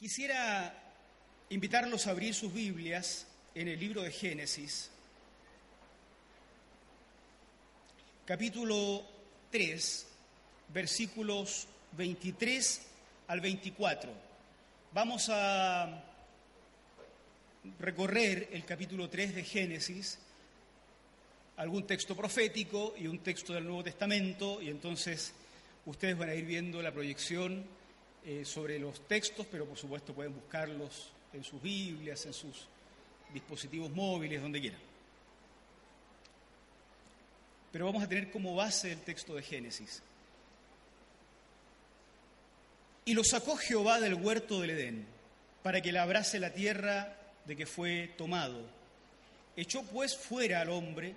Quisiera invitarlos a abrir sus Biblias en el libro de Génesis, capítulo 3, versículos 23 al 24. Vamos a recorrer el capítulo 3 de Génesis, algún texto profético y un texto del Nuevo Testamento, y entonces ustedes van a ir viendo la proyección eh, sobre los textos, pero por supuesto pueden buscarlos en sus Biblias, en sus dispositivos móviles, donde quieran. Pero vamos a tener como base el texto de Génesis. Y lo sacó Jehová del huerto del Edén, para que labrase la tierra de que fue tomado. Echó pues fuera al hombre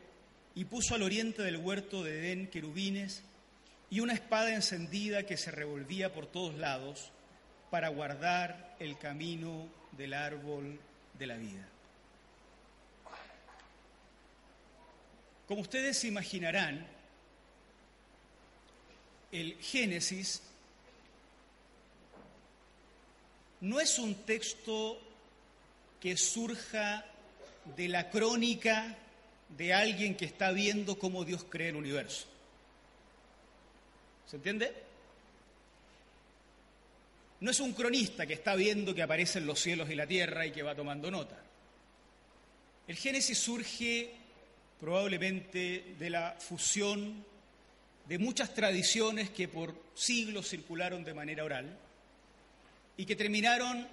y puso al oriente del huerto de Edén querubines y una espada encendida que se revolvía por todos lados para guardar el camino del árbol de la vida. Como ustedes se imaginarán, el Génesis no es un texto que surja de la crónica de alguien que está viendo cómo Dios crea el universo. ¿Se entiende? No es un cronista que está viendo que aparecen los cielos y la tierra y que va tomando nota. El Génesis surge probablemente de la fusión de muchas tradiciones que por siglos circularon de manera oral y que terminaron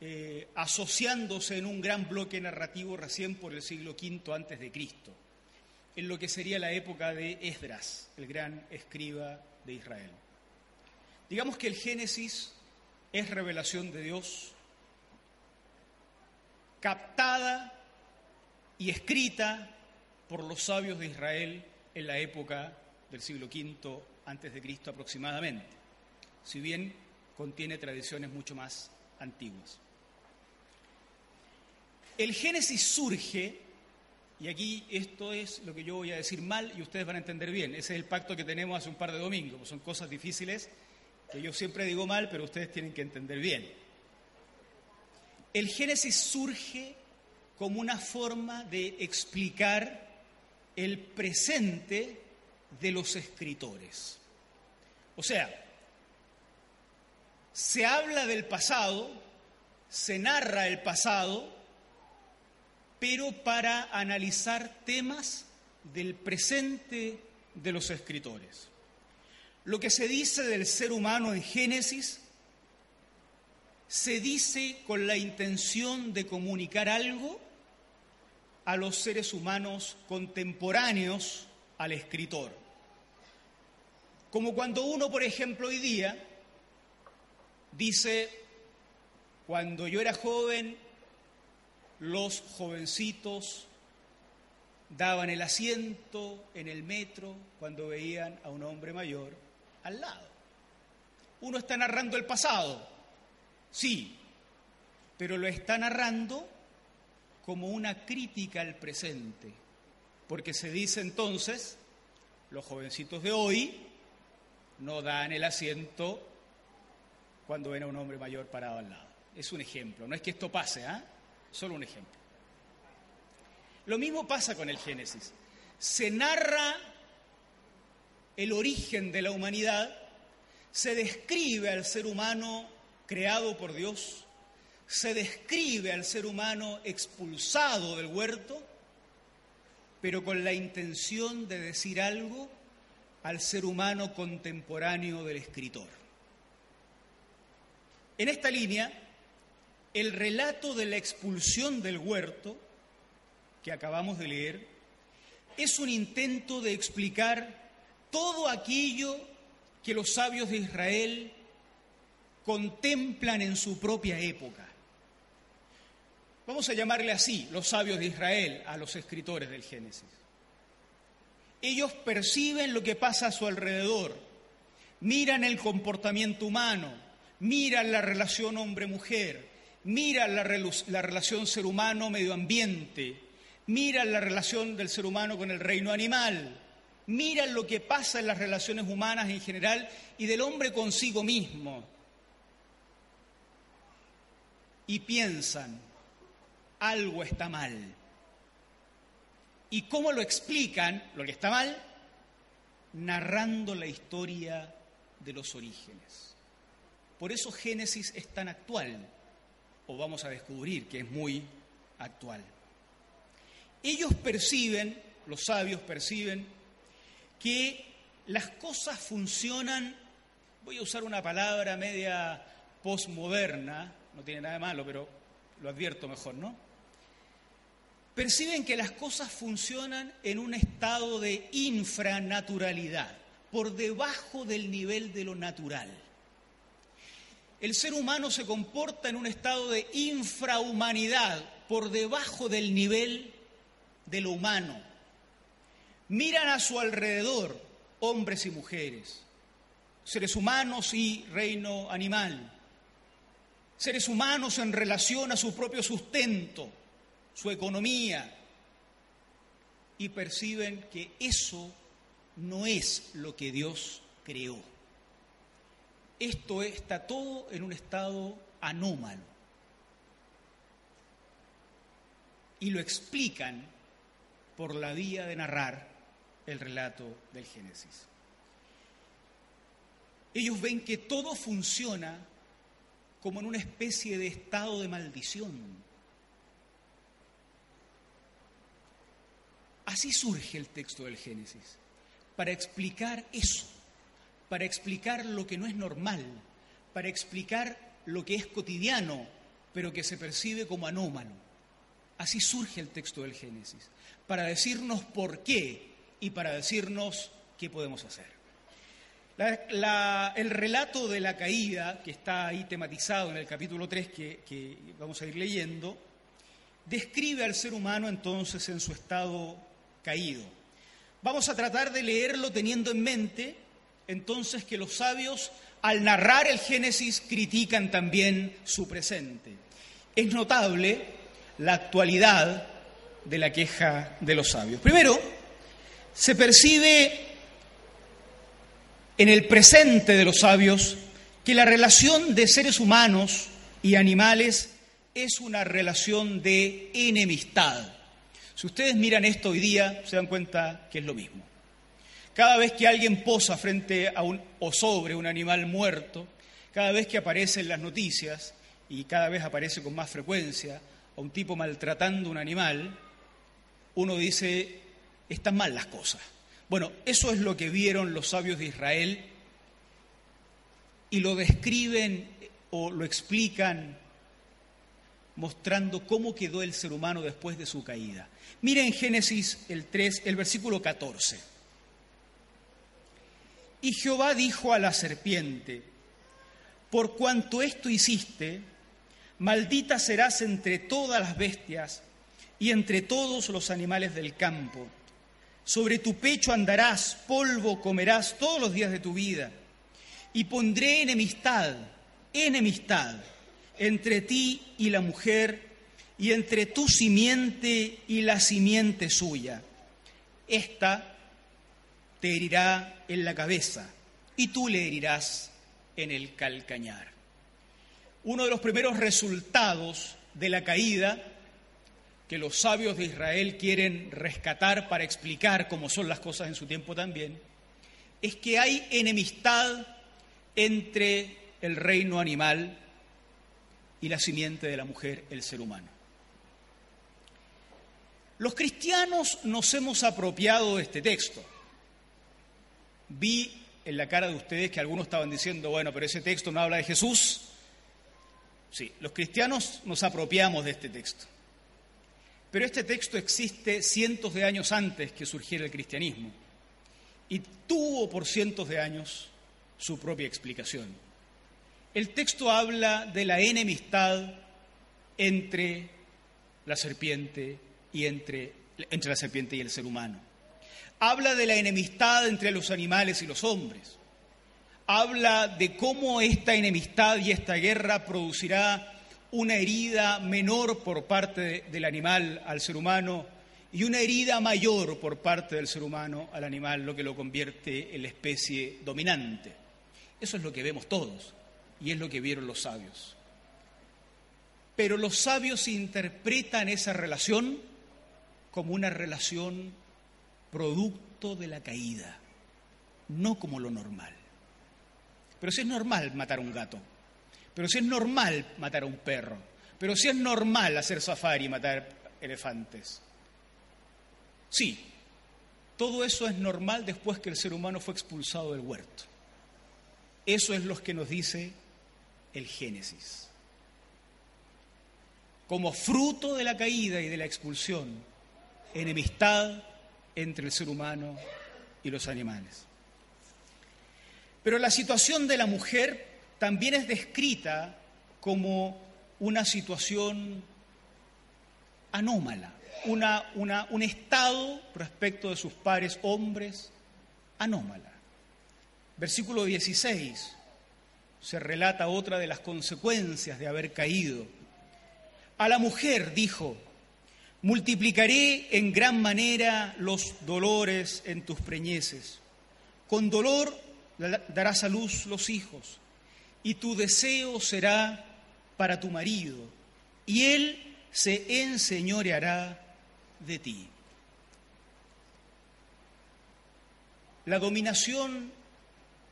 eh, asociándose en un gran bloque narrativo recién por el siglo V antes de Cristo en lo que sería la época de Esdras, el gran escriba de Israel. Digamos que el Génesis es revelación de Dios captada y escrita por los sabios de Israel en la época del siglo V antes de Cristo aproximadamente, si bien contiene tradiciones mucho más antiguas. El Génesis surge y aquí esto es lo que yo voy a decir mal y ustedes van a entender bien. Ese es el pacto que tenemos hace un par de domingos. Son cosas difíciles que yo siempre digo mal, pero ustedes tienen que entender bien. El Génesis surge como una forma de explicar el presente de los escritores. O sea, se habla del pasado, se narra el pasado, pero para analizar temas del presente de los escritores. Lo que se dice del ser humano en Génesis se dice con la intención de comunicar algo a los seres humanos contemporáneos al escritor. Como cuando uno, por ejemplo, hoy día dice, cuando yo era joven los jovencitos daban el asiento en el metro cuando veían a un hombre mayor al lado. Uno está narrando el pasado, sí, pero lo está narrando como una crítica al presente, porque se dice entonces, los jovencitos de hoy no dan el asiento cuando ven a un hombre mayor parado al lado. Es un ejemplo, no es que esto pase, ¿ah? Solo un ejemplo. Lo mismo pasa con el Génesis. Se narra el origen de la humanidad, se describe al ser humano creado por Dios, se describe al ser humano expulsado del huerto, pero con la intención de decir algo al ser humano contemporáneo del escritor. En esta línea, el relato de la expulsión del huerto, que acabamos de leer, es un intento de explicar todo aquello que los sabios de Israel contemplan en su propia época. Vamos a llamarle así, los sabios de Israel, a los escritores del Génesis. Ellos perciben lo que pasa a su alrededor, miran el comportamiento humano, miran la relación hombre-mujer, mira la, relación ser humano-medio ambiente, mira la relación del ser humano con el reino animal, mira lo que pasa en las relaciones humanas en general y del hombre consigo mismo. y piensan, algo está mal. ¿Y cómo lo explican, lo que está mal? Narrando la historia de los orígenes. Por eso Génesis es tan actual, o vamos a descubrir que es muy actual. Ellos perciben, los sabios perciben, que las cosas funcionan, voy a usar una palabra media postmoderna, no tiene nada de malo, pero lo advierto mejor, ¿no? Perciben que las cosas funcionan en un estado de infranaturalidad, por debajo del nivel de lo natural. El ser humano se comporta en un estado de infrahumanidad, por debajo del nivel de lo humano. Miran a su alrededor hombres y mujeres, seres humanos y reino animal, seres humanos en relación a su propio sustento, su economía, y perciben que eso no es lo que Dios creó. Esto está todo en un estado anómalo. Y lo explican por la vía de narrar el relato del Génesis. Ellos ven que todo funciona como en una especie de estado de maldición. Así surge el texto del Génesis, para explicar eso, para explicar lo que no es normal, para explicar lo que es cotidiano, pero que se percibe como anómalo. Así surge el texto del Génesis, para decirnos por qué y para decirnos qué podemos hacer. el relato de la caída, que está ahí tematizado en el capítulo 3 que, que vamos a ir leyendo, describe al ser humano entonces en su estado caído. Vamos a tratar de leerlo teniendo en mente entonces que los sabios al narrar el Génesis critican también su presente. Es notable la actualidad de la queja de los sabios. Primero, se percibe en el presente de los sabios que la relación de seres humanos y animales es una relación de enemistad. Si ustedes miran esto hoy día, se dan cuenta que es lo mismo. Cada vez que alguien posa frente a un o sobre un animal muerto, cada vez que aparece en las noticias y cada vez aparece con más frecuencia a un tipo maltratando un animal, uno dice, están mal las cosas. Bueno, eso es lo que vieron los sabios de Israel y lo describen o lo explican mostrando cómo quedó el ser humano después de su caída. Miren Génesis el 3, el versículo 14. Y Jehová dijo a la serpiente, por cuanto esto hiciste, maldita serás entre todas las bestias y entre todos los animales del campo. Sobre tu pecho andarás, polvo comerás todos los días de tu vida. Y pondré enemistad, enemistad, entre ti y la mujer, y entre tu simiente y la simiente suya. Esta te herirá en la cabeza, y tú le herirás en el calcañar. Uno de los primeros resultados de la caída que los sabios de Israel quieren rescatar para explicar cómo son las cosas en su tiempo también, es que hay enemistad entre el reino animal y la simiente de la mujer, el ser humano. Los cristianos nos hemos apropiado de este texto. Vi en la cara de ustedes que algunos estaban diciendo, bueno, pero ese texto no habla de Jesús. Sí, los cristianos nos apropiamos de este texto. Pero este texto existe cientos de años antes que surgiera el cristianismo y tuvo por cientos de años su propia explicación. El texto habla de la enemistad entre la serpiente y entre, entre la serpiente y el ser humano. Habla de la enemistad entre los animales y los hombres. Habla de cómo esta enemistad y esta guerra producirá una herida menor por parte del animal al ser humano y una herida mayor por parte del ser humano al animal, lo que lo convierte en la especie dominante. Eso es lo que vemos todos y es lo que vieron los sabios. pero los sabios interpretan esa relación como una relación producto de la caída, no como lo normal. Pero si es normal matar a un gato, pero si es normal matar a un perro, pero si es normal hacer safari y matar elefantes. Sí, todo eso es normal después que el ser humano fue expulsado del huerto. Eso es lo que nos dice el Génesis. Como fruto de la caída y de la expulsión, enemistad entre el ser humano y los animales. Pero la situación de la mujer también es descrita como una situación anómala, una, un estado respecto de sus pares hombres anómala. Versículo 16 se relata otra de las consecuencias de haber caído. A la mujer dijo, multiplicaré en gran manera los dolores en tus preñeces. Con dolor darás a luz los hijos, y tu deseo será para tu marido, y él se enseñoreará de ti. La dominación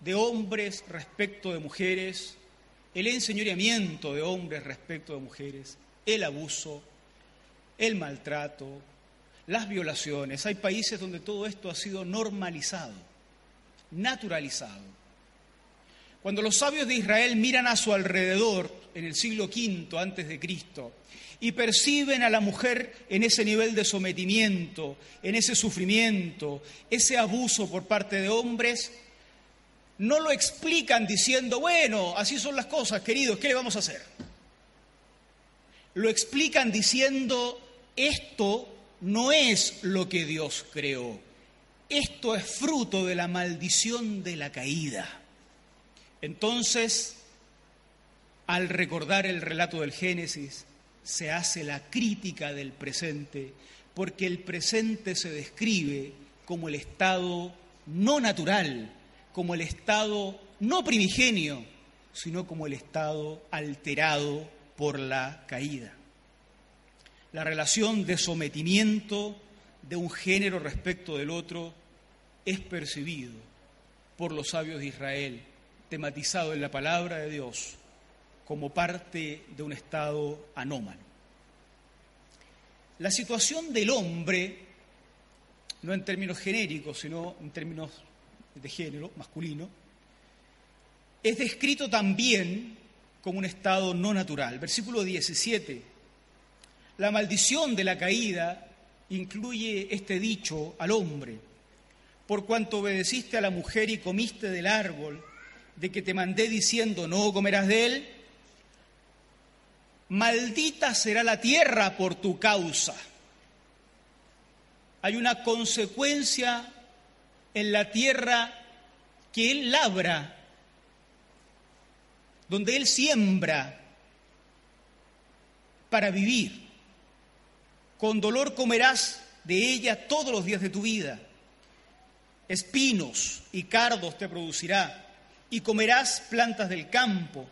de hombres respecto de mujeres, el enseñoreamiento de hombres respecto de mujeres, el abuso, el maltrato, las violaciones. Hay países donde todo esto ha sido normalizado, naturalizado. Cuando los sabios de Israel miran a su alrededor en el siglo V antes de Cristo y perciben a la mujer en ese nivel de sometimiento, en ese sufrimiento, ese abuso por parte de hombres, no lo explican diciendo, bueno, así son las cosas, queridos, ¿qué le vamos a hacer? Lo explican diciendo, esto no es lo que Dios creó, esto es fruto de la maldición de la caída. Entonces, al recordar el relato del Génesis, se hace la crítica del presente, porque el presente se describe como el estado no natural, como el estado no primigenio, sino como el estado alterado por la caída. La relación de sometimiento de un género respecto del otro es percibido por los sabios de Israel, tematizado en la palabra de Dios como parte de un estado anómalo. La situación del hombre, no en términos genéricos, sino en términos de género masculino, es descrito también como un estado no natural. Versículo 17. La maldición de la caída incluye este dicho al hombre, por cuanto obedeciste a la mujer y comiste del árbol de que te mandé diciendo no comerás de él, maldita será la tierra por tu causa. Hay una consecuencia en la tierra que Él labra, donde Él siembra para vivir. Con dolor comerás de ella todos los días de tu vida. Espinos y cardos te producirá, y comerás plantas del campo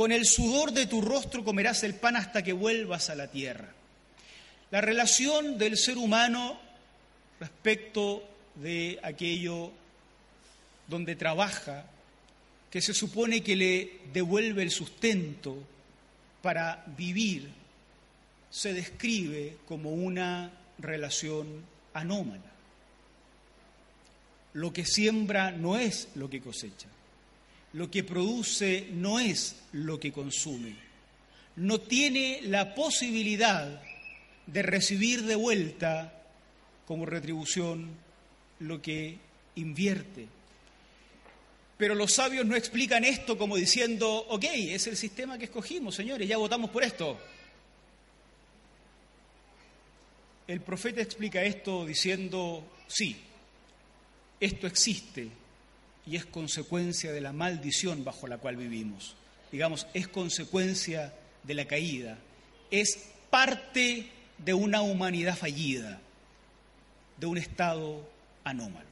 con el sudor de tu rostro comerás el pan hasta que vuelvas a la tierra. La relación del ser humano respecto de aquello donde trabaja, que se supone que le devuelve el sustento para vivir, se describe como una relación anómala. Lo que siembra no es lo que cosecha. Lo que produce no es lo que consume. No tiene la posibilidad de recibir de vuelta como retribución lo que invierte. Pero los sabios no explican esto como diciendo, ok, es el sistema que escogimos, señores, ya votamos por esto. El profeta explica esto diciendo, sí, esto existe, y es consecuencia de la maldición bajo la cual vivimos. Digamos, es consecuencia de la caída, es parte de una humanidad fallida, de un estado anómalo.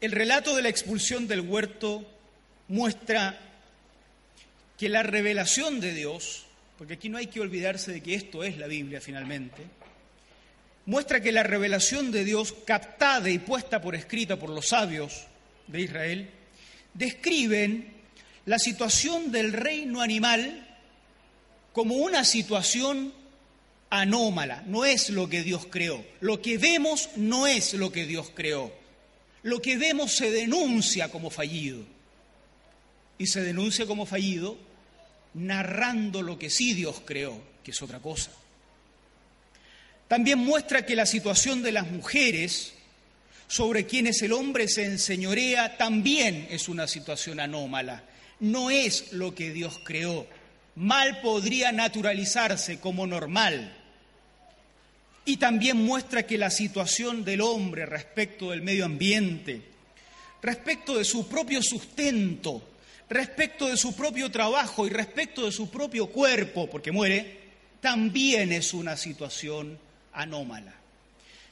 El relato de la expulsión del huerto muestra que la revelación de Dios, porque aquí no hay que olvidarse de que esto es la Biblia finalmente, muestra que la revelación de Dios, captada y puesta por escrita por los sabios de Israel, describen la situación del reino animal como una situación anómala, no es lo que Dios creó. Lo que vemos no es lo que Dios creó. Lo que vemos se denuncia como fallido. Y se denuncia como fallido narrando lo que sí Dios creó, que es otra cosa. También muestra que la situación de las mujeres sobre quienes el hombre se enseñorea también es una situación anómala. No es lo que Dios creó. Mal podría naturalizarse como normal. Y también muestra que la situación del hombre respecto del medio ambiente, respecto de su propio sustento, respecto de su propio trabajo y respecto de su propio cuerpo, porque muere, también es una situación anómala.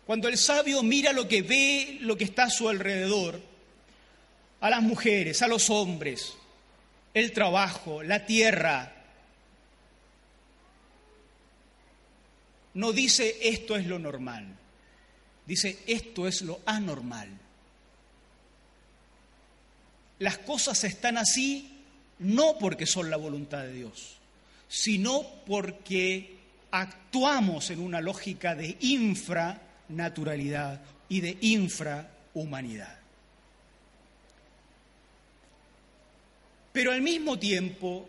Cuando el sabio mira lo que ve, lo que está a su alrededor, a las mujeres, a los hombres, el trabajo, la tierra, no dice esto es lo normal, dice esto es lo anormal. Las cosas están así no porque son la voluntad de Dios, sino porque actuamos en una lógica de infranaturalidad y de infrahumanidad. Pero al mismo tiempo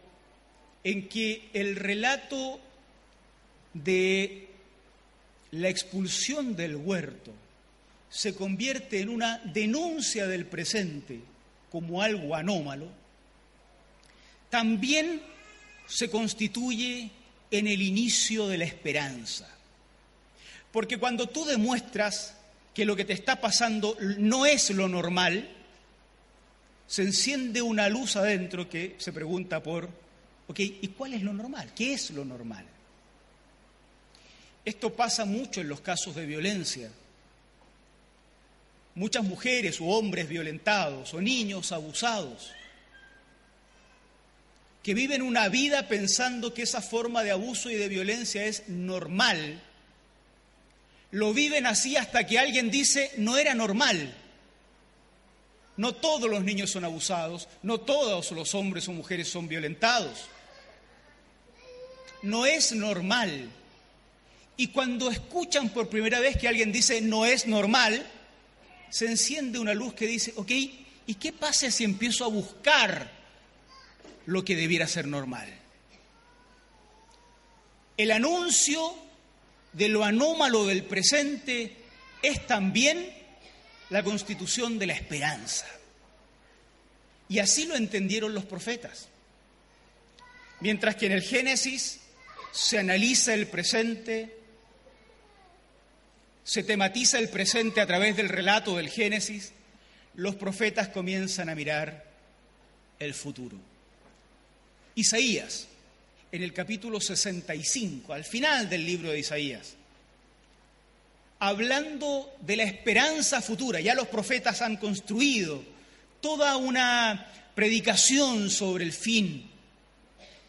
en que el relato de la expulsión del huerto se convierte en una denuncia del presente como algo anómalo, también se constituye en el inicio de la esperanza. Porque cuando tú demuestras que lo que te está pasando no es lo normal, se enciende una luz adentro que se pregunta por, ok, ¿y cuál es lo normal? ¿Qué es lo normal? Esto pasa mucho en los casos de violencia. Muchas mujeres o hombres violentados o niños abusados que viven una vida pensando que esa forma de abuso y de violencia es normal, lo viven así hasta que alguien dice no era normal. No todos los niños son abusados, no todos los hombres o mujeres son violentados. No es normal. Y cuando escuchan por primera vez que alguien dice no es normal, se enciende una luz que dice, ok, ¿y qué pasa si empiezo a buscar lo que debiera ser normal. El anuncio de lo anómalo del presente es también la constitución de la esperanza. Y así lo entendieron los profetas. Mientras que en el Génesis se analiza el presente, se tematiza el presente a través del relato del Génesis, los profetas comienzan a mirar el futuro. Isaías, en el capítulo 65, al final del libro de Isaías, hablando de la esperanza futura, ya los profetas han construido toda una predicación sobre el fin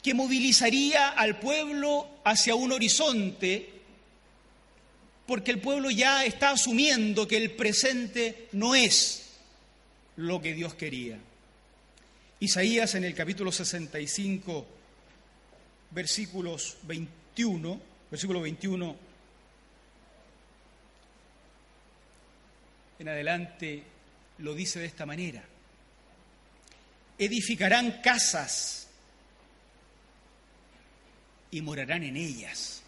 que movilizaría al pueblo hacia un horizonte, porque el pueblo ya está asumiendo que el presente no es lo que Dios quería. Isaías en el capítulo 65, versículos 21, versículo 21 en adelante lo dice de esta manera. Edificarán casas y morarán en ellas.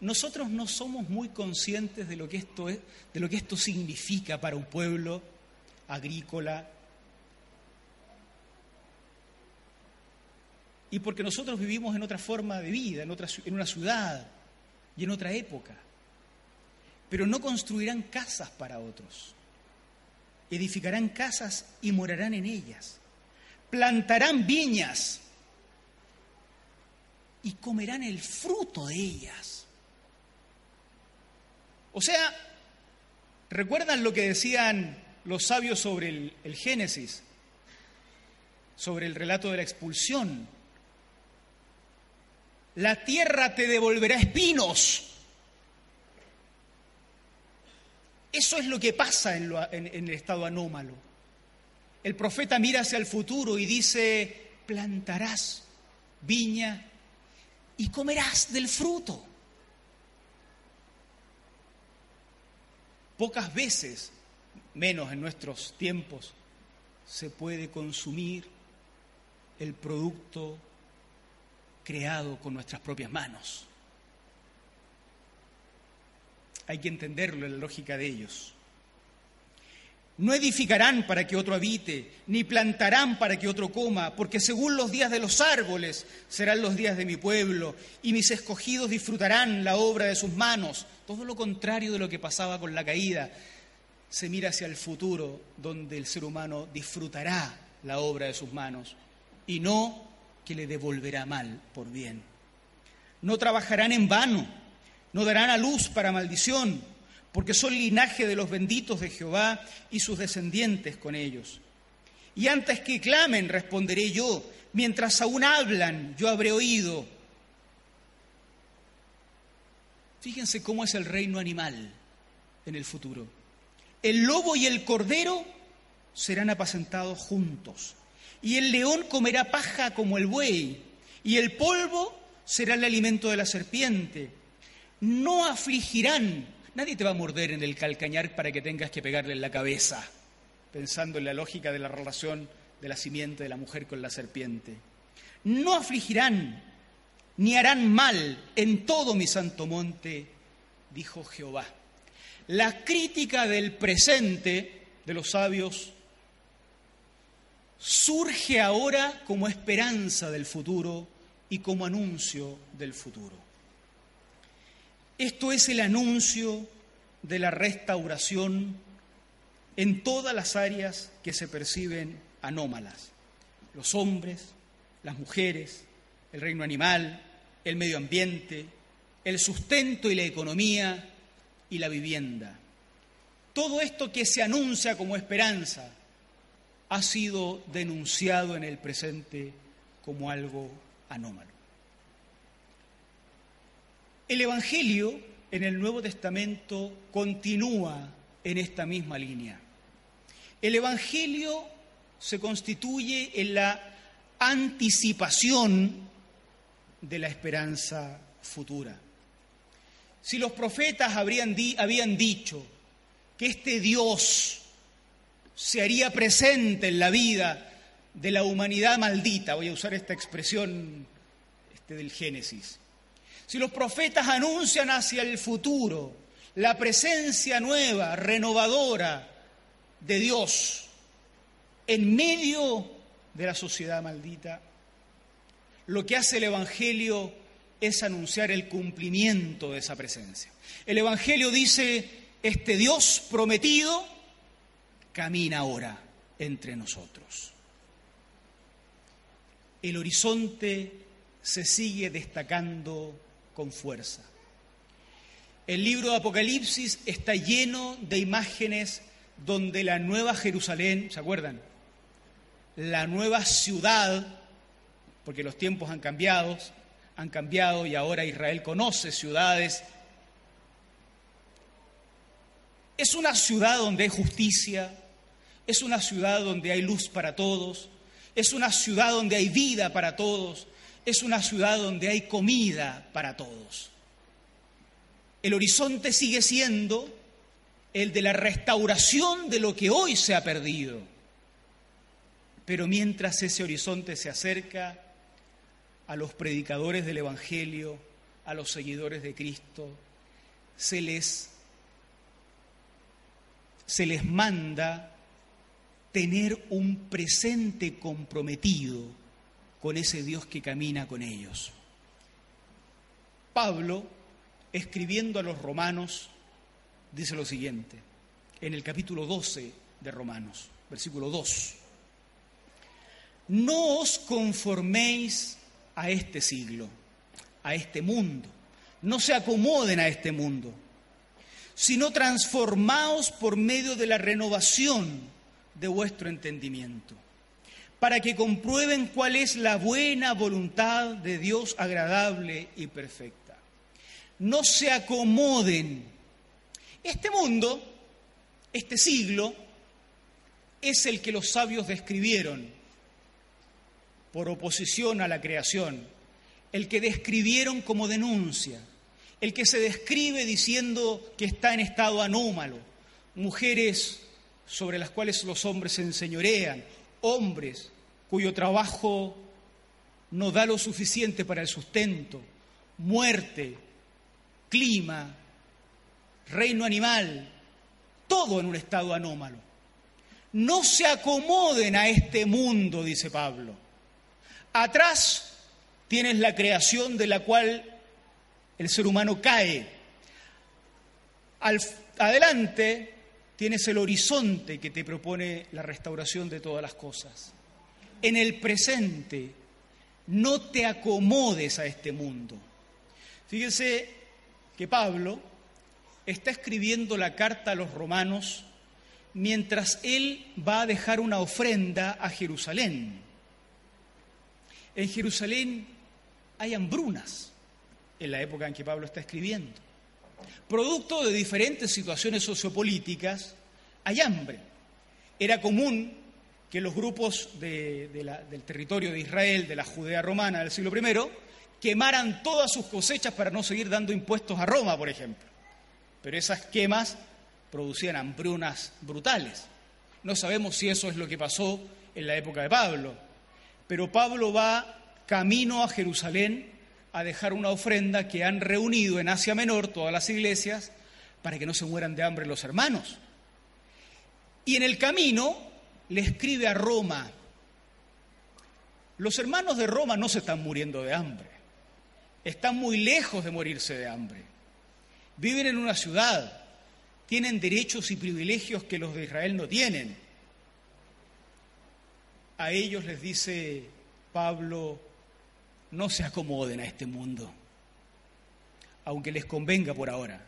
Nosotros no somos muy conscientes de lo que esto es, de lo que esto significa para un pueblo agrícola, y porque nosotros vivimos en otra forma de vida, en, otra, en una ciudad y en otra época. Pero no construirán casas para otros. Edificarán casas y morarán en ellas. Plantarán viñas y comerán el fruto de ellas. O sea, ¿recuerdan lo que decían los sabios sobre el, Génesis? Sobre el relato de la expulsión la tierra te devolverá espinos. Eso es lo que pasa en, el estado anómalo. El profeta mira hacia el futuro y dice, plantarás viña y comerás del fruto. Pocas veces, menos en nuestros tiempos, se puede consumir el producto creado con nuestras propias manos. Hay que entenderlo en la lógica de ellos. No edificarán para que otro habite, ni plantarán para que otro coma, porque según los días de los árboles serán los días de mi pueblo, y mis escogidos disfrutarán la obra de sus manos. Todo lo contrario de lo que pasaba con la caída. Se mira hacia el futuro, donde el ser humano disfrutará la obra de sus manos, y no que le devolverá mal por bien. No trabajarán en vano, no darán a luz para maldición, porque son linaje de los benditos de Jehová y sus descendientes con ellos. Y antes que clamen, responderé yo, mientras aún hablan, yo habré oído. Fíjense cómo es el reino animal en el futuro. El lobo y el cordero serán apacentados juntos y el león comerá paja como el buey, y el polvo será el alimento de la serpiente. No afligirán, nadie te va a morder en el calcañar para que tengas que pegarle en la cabeza, pensando en la lógica de la relación de la simiente de la mujer con la serpiente. No afligirán, ni harán mal en todo mi santo monte, dijo Jehová. La crítica del presente de los sabios surge ahora como esperanza del futuro y como anuncio del futuro. Esto es el anuncio de la restauración en todas las áreas que se perciben anómalas. Los hombres, las mujeres, el reino animal, el medio ambiente, el sustento y la economía y la vivienda. Todo esto que se anuncia como esperanza ha sido denunciado en el presente como algo anómalo. El Evangelio en el Nuevo Testamento continúa en esta misma línea. El Evangelio se constituye en la anticipación de la esperanza futura. Si los profetas habrían habían dicho que este Dios se haría presente en la vida de la humanidad maldita, voy a usar esta expresión este, del Génesis. Si los profetas anuncian hacia el futuro la presencia nueva, renovadora de Dios en medio de la sociedad maldita, lo que hace el Evangelio es anunciar el cumplimiento de esa presencia. El Evangelio dice, este Dios prometido camina ahora entre nosotros. El horizonte se sigue destacando con fuerza. El libro de Apocalipsis está lleno de imágenes donde la nueva Jerusalén, ¿se acuerdan? La nueva ciudad, porque los tiempos han cambiado, han cambiado y ahora Israel conoce ciudades. Es una ciudad donde hay justicia, es una ciudad donde hay luz para todos, es una ciudad donde hay vida para todos, es una ciudad donde hay comida para todos. El horizonte sigue siendo el de la restauración de lo que hoy se ha perdido. Pero mientras ese horizonte se acerca a los predicadores del Evangelio, a los seguidores de Cristo, se les, se les manda tener un presente comprometido con ese Dios que camina con ellos. Pablo, escribiendo a los romanos, dice lo siguiente, en el capítulo 12 de Romanos, versículo 2. No os conforméis a este siglo, a este mundo, no se acomoden a este mundo, sino transformaos por medio de la renovación de vuestro entendimiento, para que comprueben cuál es la buena voluntad de Dios agradable y perfecta. No se acomoden. Este mundo, este siglo, es el que los sabios describieron por oposición a la creación, el que describieron como denuncia, el que se describe diciendo que está en estado anómalo, mujeres sobre las cuales los hombres se enseñorean, hombres cuyo trabajo no da lo suficiente para el sustento, muerte, clima, reino animal, todo en un estado anómalo. No se acomoden a este mundo, dice Pablo. Atrás tienes la creación de la cual el ser humano cae. Al, adelante tienes el horizonte que te propone la restauración de todas las cosas. En el presente, no te acomodes a este mundo. Fíjense que Pablo está escribiendo la carta a los romanos mientras él va a dejar una ofrenda a Jerusalén. En Jerusalén hay hambrunas en la época en que Pablo está escribiendo. Producto de diferentes situaciones sociopolíticas, hay hambre. Era común que los grupos del territorio de Israel, de la Judea romana del siglo I, quemaran todas sus cosechas para no seguir dando impuestos a Roma, por ejemplo. Pero esas quemas producían hambrunas brutales. No sabemos si eso es lo que pasó en la época de Pablo, pero Pablo va camino a Jerusalén a dejar una ofrenda que han reunido en Asia Menor todas las iglesias para que no se mueran de hambre los hermanos. Y en el camino le escribe a Roma, los hermanos de Roma no se están muriendo de hambre, están muy lejos de morirse de hambre, viven en una ciudad, tienen derechos y privilegios que los de Israel no tienen. A ellos les dice Pablo, no se acomoden a este mundo, aunque les convenga por ahora,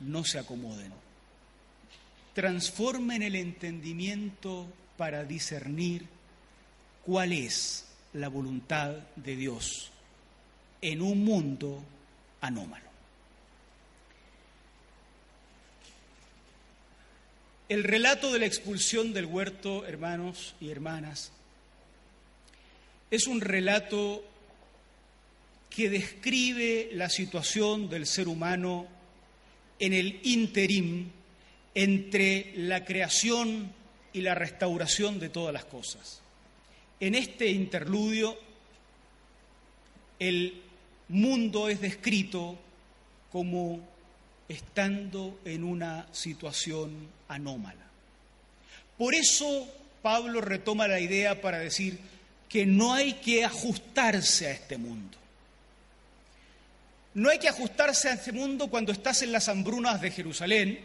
no se acomoden. Transformen el entendimiento para discernir cuál es la voluntad de Dios en un mundo anómalo. El relato de la expulsión del huerto, hermanos y hermanas, es un relato que describe la situación del ser humano en el interim entre la creación y la restauración de todas las cosas. En este interludio, el mundo es descrito como estando en una situación anómala. Por eso Pablo retoma la idea para decir que no hay que ajustarse a este mundo. No hay que ajustarse a este mundo cuando estás en las hambrunas de Jerusalén,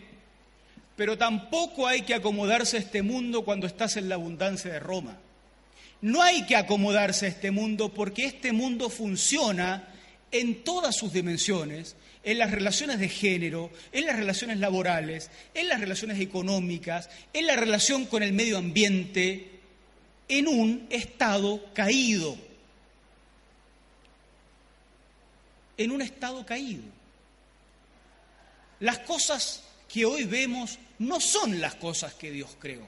pero tampoco hay que acomodarse a este mundo cuando estás en la abundancia de Roma. No hay que acomodarse a este mundo porque este mundo funciona en todas sus dimensiones, en las relaciones de género, en las relaciones laborales, en las relaciones económicas, en la relación con el medio ambiente, en un estado caído. En un estado caído. Las cosas que hoy vemos no son las cosas que Dios creó,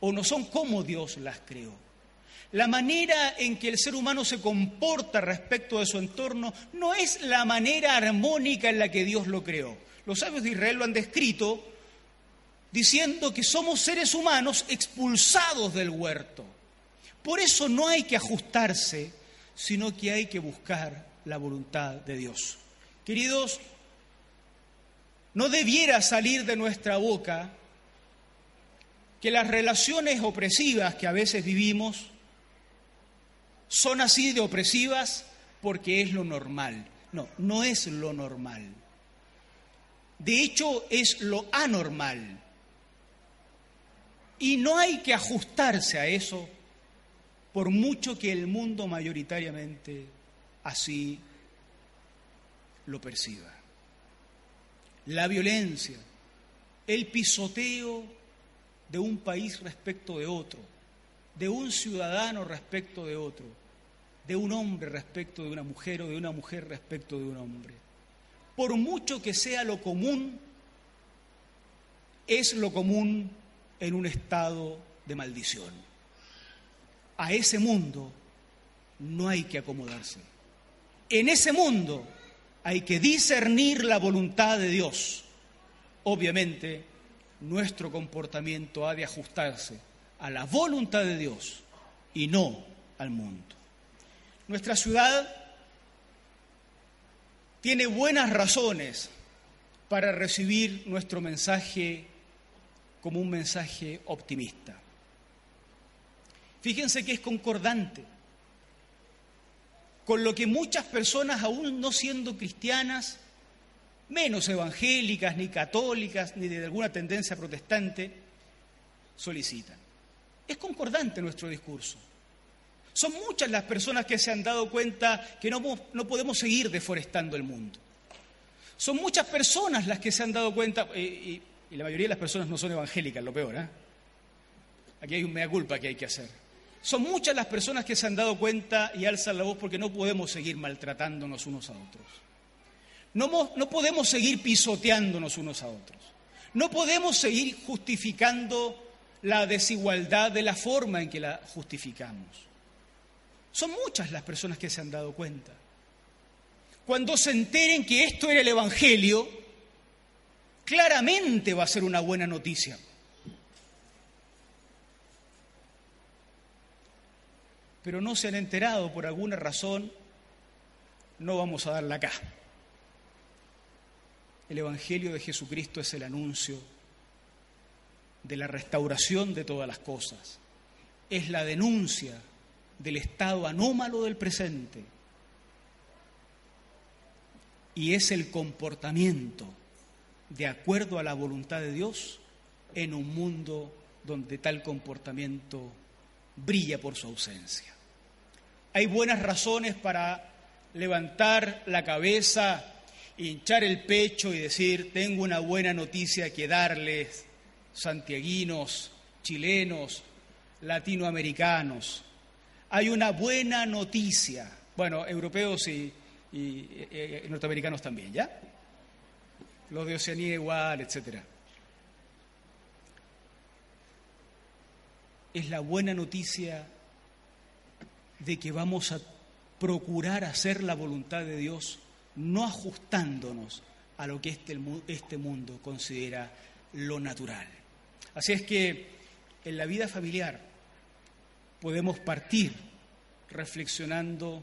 o no son como Dios las creó. La manera en que el ser humano se comporta respecto de su entorno no es la manera armónica en la que Dios lo creó. Los sabios de Israel lo han descrito diciendo que somos seres humanos expulsados del huerto. Por eso no hay que ajustarse sino que hay que buscar la voluntad de Dios. Queridos, no debiera salir de nuestra boca que las relaciones opresivas que a veces vivimos son así de opresivas porque es lo normal. No, no es lo normal. De hecho, es lo anormal. Y no hay que ajustarse a eso por mucho que el mundo mayoritariamente así lo perciba. La violencia, el pisoteo de un país respecto de otro, de un ciudadano respecto de otro, de un hombre respecto de una mujer o de una mujer respecto de un hombre. Por mucho que sea lo común, es lo común en un estado de maldición. A ese mundo no hay que acomodarse. En ese mundo hay que discernir la voluntad de Dios. Obviamente, nuestro comportamiento ha de ajustarse a la voluntad de Dios y no al mundo. Nuestra ciudad tiene buenas razones para recibir nuestro mensaje como un mensaje optimista. Fíjense que es concordante con lo que muchas personas, aún no siendo cristianas, menos evangélicas, ni católicas, ni de alguna tendencia protestante, solicitan. Es concordante nuestro discurso. Son muchas las personas que se han dado cuenta que no, no podemos seguir deforestando el mundo. Son muchas personas las que se han dado cuenta, eh, y, la mayoría de las personas no son evangélicas, lo peor, ¿eh? Aquí hay un mea culpa que hay que hacer. Son muchas las personas que se han dado cuenta y alzan la voz porque no podemos seguir maltratándonos unos a otros. No, no podemos seguir pisoteándonos unos a otros. No podemos seguir justificando la desigualdad de la forma en que la justificamos. Son muchas las personas que se han dado cuenta. Cuando se enteren que esto era el Evangelio, claramente va a ser una buena noticia. Pero no se han enterado por alguna razón, no vamos a darla acá. El Evangelio de Jesucristo es el anuncio de la restauración de todas las cosas. Es la denuncia del estado anómalo del presente. Y es el comportamiento de acuerdo a la voluntad de Dios en un mundo donde tal comportamiento brilla por su ausencia. Hay buenas razones para levantar la cabeza, hinchar el pecho y decir, tengo una buena noticia que darles, santiaguinos, chilenos, latinoamericanos. Hay una buena noticia, bueno, europeos y, eh, eh, norteamericanos también, ¿ya? Los de Oceanía igual, etcétera. Es la buena noticia de que vamos a procurar hacer la voluntad de Dios, no ajustándonos a lo que este, este mundo considera lo natural. Así es que en la vida familiar podemos partir reflexionando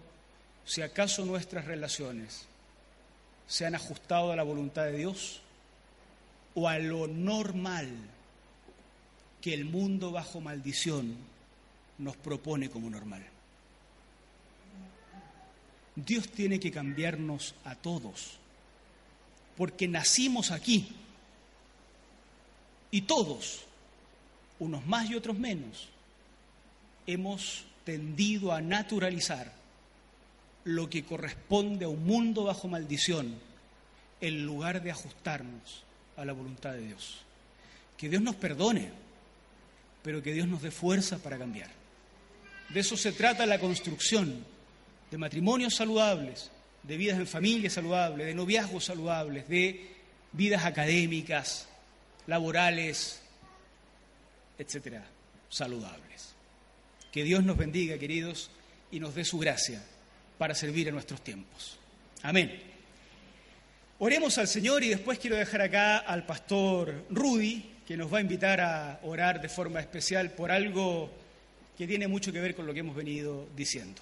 si acaso nuestras relaciones se han ajustado a la voluntad de Dios o a lo normal que el mundo bajo maldición nos propone como normal. Dios tiene que cambiarnos a todos, porque nacimos aquí y todos, unos más y otros menos, hemos tendido a naturalizar lo que corresponde a un mundo bajo maldición en lugar de ajustarnos a la voluntad de Dios. Que Dios nos perdone, pero que Dios nos dé fuerza para cambiar. De eso se trata la construcción de matrimonios saludables, de vidas en familia saludables, de noviazgos saludables, de vidas académicas, laborales, etcétera, saludables. Que Dios nos bendiga, queridos, y nos dé su gracia para servir en nuestros tiempos. Amén. Oremos al Señor y después quiero dejar acá al pastor Rudy, que nos va a invitar a orar de forma especial por algo que tiene mucho que ver con lo que hemos venido diciendo.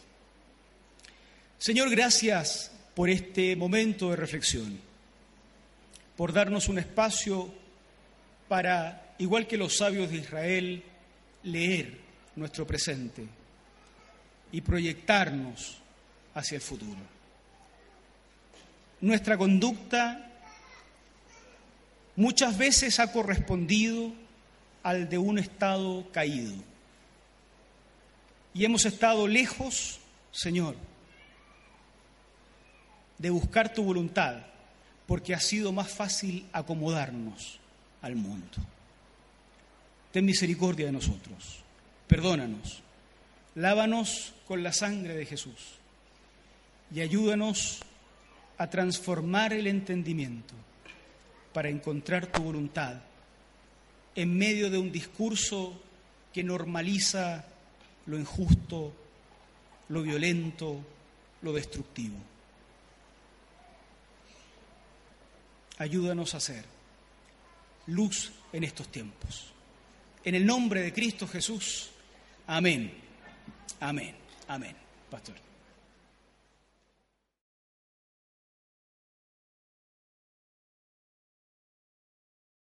Señor, gracias por este momento de reflexión, por darnos un espacio para, igual que los sabios de Israel, leer nuestro presente y proyectarnos hacia el futuro. Nuestra conducta muchas veces ha correspondido al de un estado caído. Y hemos estado lejos, Señor, de buscar tu voluntad, porque ha sido más fácil acomodarnos al mundo. Ten misericordia de nosotros. perdónanos, lávanos con la sangre de Jesús y ayúdanos a transformar el entendimiento para encontrar tu voluntad en medio de un discurso que normaliza lo injusto, lo violento, lo destructivo. Ayúdanos a ser luz en estos tiempos. En el nombre de Cristo Jesús. Amén. Amén. Amén. Pastor.